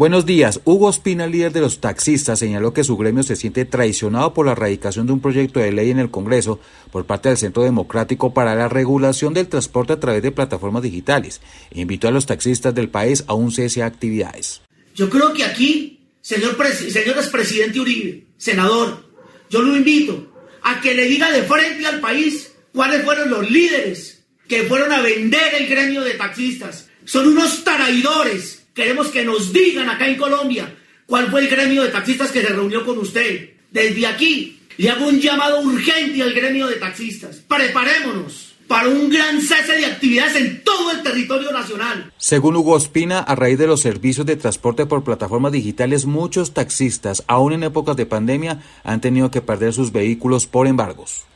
Buenos días. Hugo Espina, líder de los taxistas, señaló que su gremio se siente traicionado por la erradicación de un proyecto de ley en el Congreso por parte del Centro Democrático para la regulación del transporte a través de plataformas digitales invitó a los taxistas del país a un cese de actividades. Yo creo que aquí, señor, señor expresidente Uribe, senador, yo lo invito a que le diga de frente al país cuáles fueron los líderes que fueron a vender el gremio de taxistas. Son unos traidores Queremos que nos digan acá en Colombia cuál fue el gremio de taxistas que se reunió con usted. Desde aquí le hago un llamado urgente al gremio de taxistas. Preparémonos para un gran cese de actividades en todo el territorio nacional. Según Hugo Espina, a raíz de los servicios de transporte por plataformas digitales, muchos taxistas, aún en épocas de pandemia, han tenido que perder sus vehículos por embargos.